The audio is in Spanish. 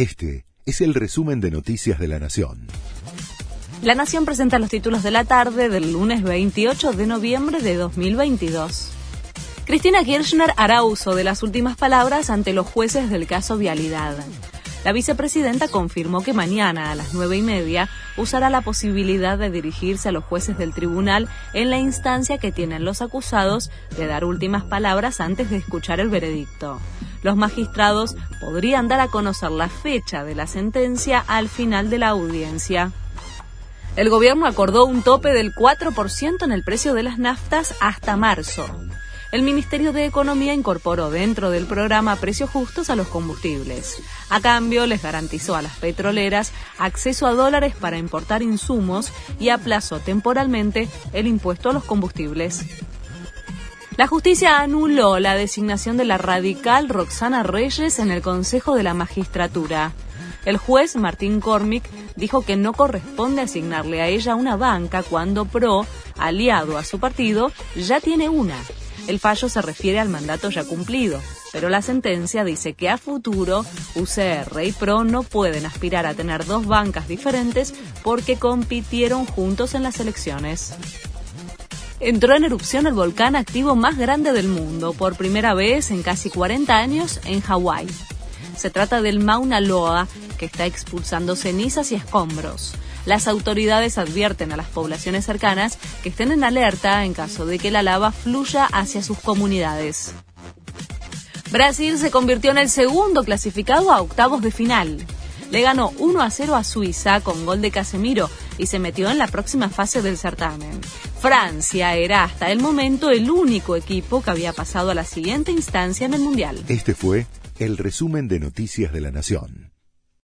Este es el resumen de Noticias de la Nación. La Nación presenta los títulos de la tarde del lunes 28 de noviembre de 2022. Cristina Kirchner hará uso de las últimas palabras ante los jueces del caso Vialidad. La vicepresidenta confirmó que mañana a las nueve y media usará la posibilidad de dirigirse a los jueces del tribunal en la instancia que tienen los acusados de dar últimas palabras antes de escuchar el veredicto. Los magistrados podrían dar a conocer la fecha de la sentencia al final de la audiencia. El gobierno acordó un tope del 4% en el precio de las naftas hasta marzo el Ministerio de Economía incorporó dentro del programa precios justos a los combustibles. A cambio, les garantizó a las petroleras acceso a dólares para importar insumos y aplazó temporalmente el impuesto a los combustibles. La justicia anuló la designación de la radical Roxana Reyes en el Consejo de la Magistratura. El juez Martín Cormick dijo que no corresponde asignarle a ella una banca cuando PRO, aliado a su partido, ya tiene una. El fallo se refiere al mandato ya cumplido, pero la sentencia dice que a futuro UCR y PRO no pueden aspirar a tener dos bancas diferentes porque compitieron juntos en las elecciones. Entró en erupción el volcán activo más grande del mundo, por primera vez en casi 40 años en Hawái. Se trata del Mauna Loa, que está expulsando cenizas y escombros. Las autoridades advierten a las poblaciones cercanas que estén en alerta en caso de que la lava fluya hacia sus comunidades. Brasil se convirtió en el segundo clasificado a octavos de final. Le ganó 1 a 0 a Suiza con gol de Casemiro y se metió en la próxima fase del certamen. Francia era hasta el momento el único equipo que había pasado a la siguiente instancia en el Mundial. Este fue el resumen de Noticias de la Nación.